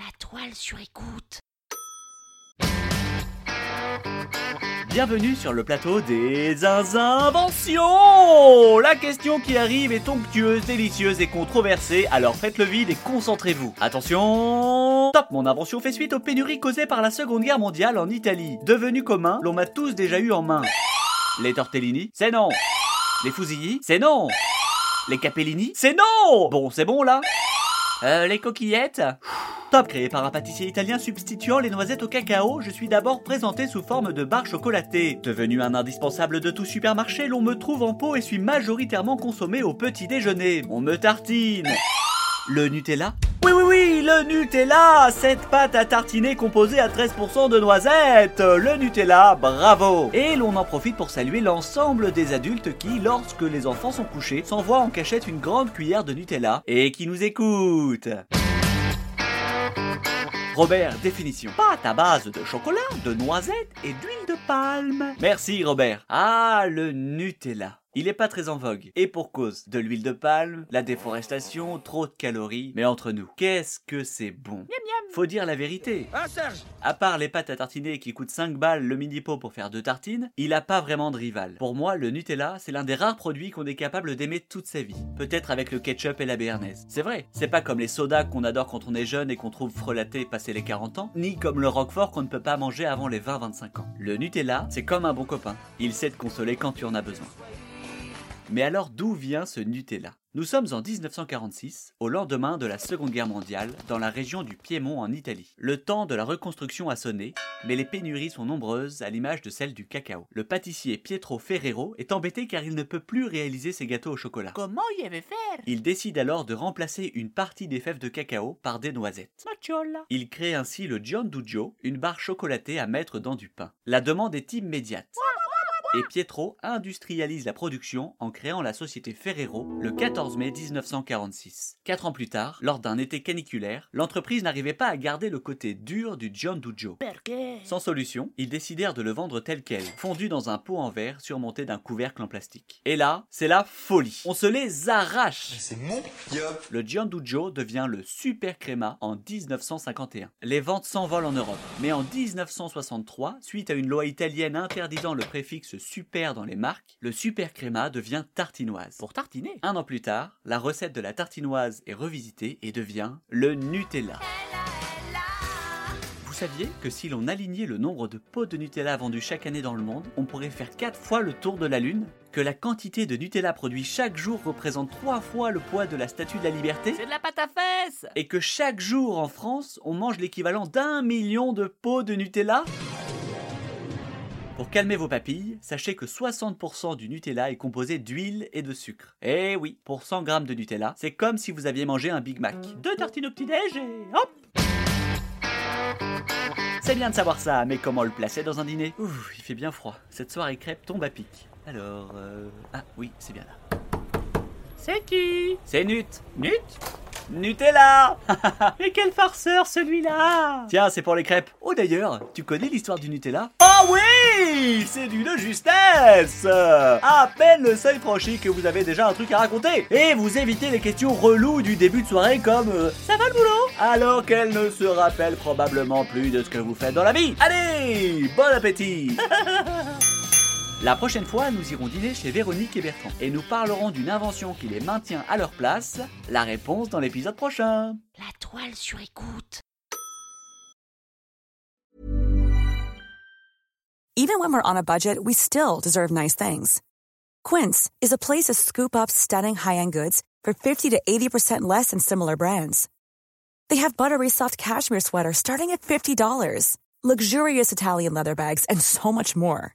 La toile sur écoute. Bienvenue sur le plateau des inventions La question qui arrive est onctueuse, délicieuse et controversée, alors faites le vide et concentrez-vous. Attention Top Mon invention fait suite aux pénuries causées par la Seconde Guerre mondiale en Italie. Devenu commun, l'on m'a tous déjà eu en main. Les tortellini C'est non Les fusilli C'est non Les capellini C'est non Bon, c'est bon là euh, les coquillettes? Top créé par un pâtissier italien substituant les noisettes au cacao, je suis d'abord présenté sous forme de barre chocolatée. Devenu un indispensable de tout supermarché, l'on me trouve en pot et suis majoritairement consommé au petit déjeuner. On me tartine. Le Nutella? Oui, oui, oui, le Nutella Cette pâte à tartiner composée à 13% de noisettes Le Nutella, bravo Et l'on en profite pour saluer l'ensemble des adultes qui, lorsque les enfants sont couchés, s'envoient en cachette une grande cuillère de Nutella et qui nous écoutent Robert, définition. Pâte à base de chocolat, de noisettes et d'huile de palme. Merci Robert. Ah, le Nutella. Il est pas très en vogue. Et pour cause de l'huile de palme, la déforestation, trop de calories. Mais entre nous, qu'est-ce que c'est bon? Faut dire la vérité. Ah Serge À part les pâtes à tartiner qui coûtent 5 balles le mini pot pour faire deux tartines, il a pas vraiment de rival. Pour moi, le Nutella, c'est l'un des rares produits qu'on est capable d'aimer toute sa vie. Peut-être avec le ketchup et la béarnaise. C'est vrai, c'est pas comme les sodas qu'on adore quand on est jeune et qu'on trouve frelatés passé les 40 ans, ni comme le roquefort qu'on ne peut pas manger avant les 20-25 ans. Le Nutella, c'est comme un bon copain. Il sait te consoler quand tu en as besoin. Mais alors d'où vient ce Nutella? Nous sommes en 1946, au lendemain de la Seconde Guerre mondiale, dans la région du Piémont en Italie. Le temps de la reconstruction a sonné, mais les pénuries sont nombreuses à l'image de celle du cacao. Le pâtissier Pietro Ferrero est embêté car il ne peut plus réaliser ses gâteaux au chocolat. Comment y avait faire Il décide alors de remplacer une partie des fèves de cacao par des noisettes. Il crée ainsi le Giandujo, une barre chocolatée à mettre dans du pain. La demande est immédiate. Et Pietro industrialise la production en créant la société Ferrero le 14 mai 1946. Quatre ans plus tard, lors d'un été caniculaire, l'entreprise n'arrivait pas à garder le côté dur du Giandujo. Perché Sans solution, ils décidèrent de le vendre tel quel, fondu dans un pot en verre surmonté d'un couvercle en plastique. Et là, c'est la folie. On se les arrache. C'est mon yop Le Giandujo devient le Super Crema en 1951. Les ventes s'envolent en Europe. Mais en 1963, suite à une loi italienne interdisant le préfixe super dans les marques, le Super Crema devient tartinoise. Pour tartiner. Un an plus tard, la recette de la tartinoise est revisitée et devient le Nutella. Vous saviez que si l'on alignait le nombre de pots de Nutella vendus chaque année dans le monde, on pourrait faire 4 fois le tour de la Lune? Que la quantité de Nutella produit chaque jour représente 3 fois le poids de la Statue de la Liberté? C'est de la pâte à fesses Et que chaque jour en France, on mange l'équivalent d'un million de pots de Nutella? Pour calmer vos papilles, sachez que 60% du Nutella est composé d'huile et de sucre. Eh oui, pour 100 grammes de Nutella, c'est comme si vous aviez mangé un Big Mac. Deux tartines au petit-déj et hop C'est bien de savoir ça, mais comment le placer dans un dîner? Ouh, il fait bien froid. Cette soirée crêpe tombe à pic. Alors, euh... Ah oui, c'est bien là. C'est qui? C'est Nut Nut? Nutella. Et quel farceur celui-là. Tiens, c'est pour les crêpes. Oh d'ailleurs, tu connais l'histoire du Nutella? Ah oui! C'est d'une justesse! À peine le seuil franchi que vous avez déjà un truc à raconter. Et vous évitez les questions reloues du début de soirée comme euh, Ça va le boulot? Alors qu'elle ne se rappelle probablement plus de ce que vous faites dans la vie. Allez Bon appétit La prochaine fois, nous irons dîner chez Véronique et Bertrand et nous parlerons d'une invention qui les maintient à leur place. La réponse dans l'épisode prochain. La toile sur écoute. Even when we're on a budget, we still deserve nice things. Quince is a place to scoop up stunning high-end goods for 50 to 80% less than similar brands. They have buttery soft cashmere sweaters starting at $50, luxurious Italian leather bags, and so much more.